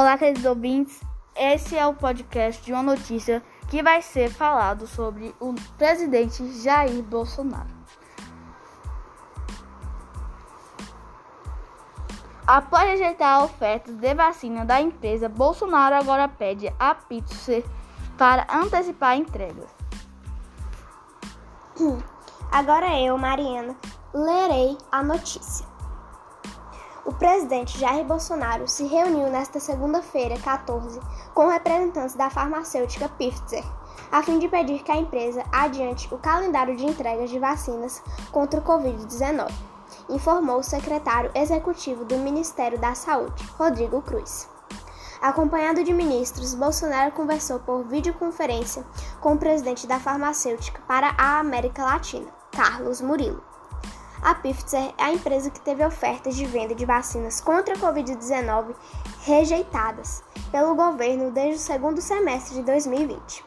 Olá, queridos ouvintes. Esse é o podcast de uma notícia que vai ser falado sobre o presidente Jair Bolsonaro. Após rejeitar ofertas de vacina da empresa, Bolsonaro agora pede a Pfizer para antecipar entregas. Agora eu, Mariana, lerei a notícia. Presidente Jair Bolsonaro se reuniu nesta segunda-feira, 14, com representantes da farmacêutica Pfizer, a fim de pedir que a empresa adiante o calendário de entregas de vacinas contra o Covid-19, informou o secretário executivo do Ministério da Saúde, Rodrigo Cruz. Acompanhado de ministros, Bolsonaro conversou por videoconferência com o presidente da farmacêutica para a América Latina, Carlos Murilo. A Pfizer é a empresa que teve ofertas de venda de vacinas contra a Covid-19 rejeitadas pelo governo desde o segundo semestre de 2020.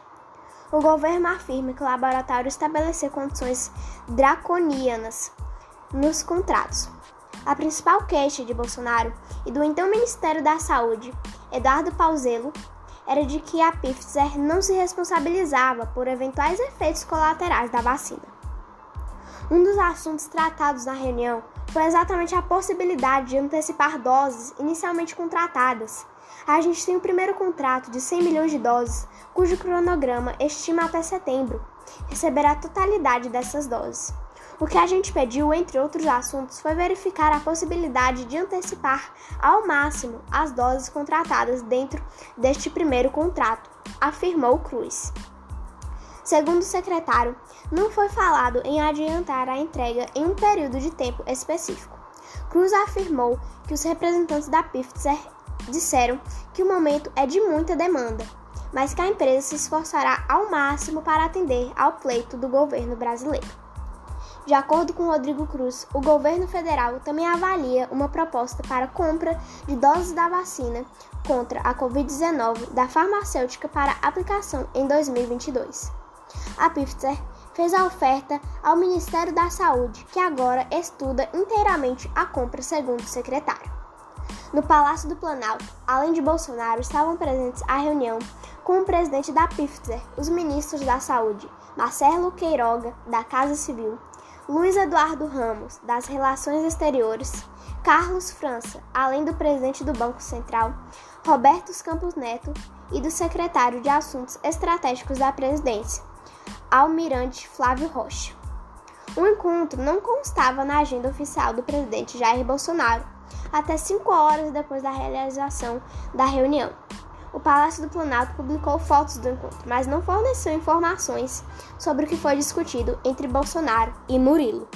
O governo afirma que o laboratório estabeleceu condições draconianas nos contratos. A principal queixa de Bolsonaro e do então Ministério da Saúde, Eduardo Pauzello, era de que a Pfizer não se responsabilizava por eventuais efeitos colaterais da vacina. Um dos assuntos tratados na reunião foi exatamente a possibilidade de antecipar doses inicialmente contratadas. A gente tem o primeiro contrato de 100 milhões de doses, cujo cronograma estima até setembro receber a totalidade dessas doses. O que a gente pediu, entre outros assuntos, foi verificar a possibilidade de antecipar ao máximo as doses contratadas dentro deste primeiro contrato, afirmou Cruz. Segundo o secretário, não foi falado em adiantar a entrega em um período de tempo específico. Cruz afirmou que os representantes da Pfizer disseram que o momento é de muita demanda, mas que a empresa se esforçará ao máximo para atender ao pleito do governo brasileiro. De acordo com Rodrigo Cruz, o governo federal também avalia uma proposta para compra de doses da vacina contra a Covid-19 da farmacêutica para aplicação em 2022 a Pfizer fez a oferta ao Ministério da Saúde, que agora estuda inteiramente a compra, segundo o secretário. No Palácio do Planalto, além de Bolsonaro, estavam presentes à reunião com o presidente da Pfizer, os ministros da Saúde, Marcelo Queiroga, da Casa Civil, Luiz Eduardo Ramos, das Relações Exteriores, Carlos França, além do presidente do Banco Central, Roberto Campos Neto e do secretário de Assuntos Estratégicos da Presidência, Almirante Flávio Rocha. O encontro não constava na agenda oficial do presidente Jair Bolsonaro até cinco horas depois da realização da reunião. O Palácio do Planalto publicou fotos do encontro, mas não forneceu informações sobre o que foi discutido entre Bolsonaro e Murilo.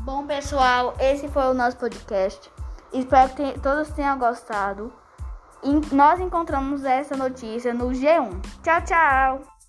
Bom, pessoal, esse foi o nosso podcast. Espero que todos tenham gostado. E nós encontramos essa notícia no G1. Tchau, tchau!